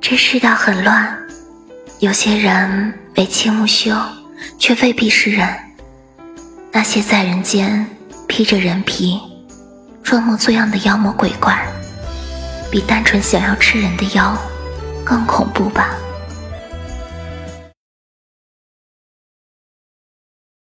这世道很乱有些人眉清目秀却未必是人。那些在人间披着人皮装模作样的妖魔鬼怪比单纯想要吃人的妖更恐怖吧。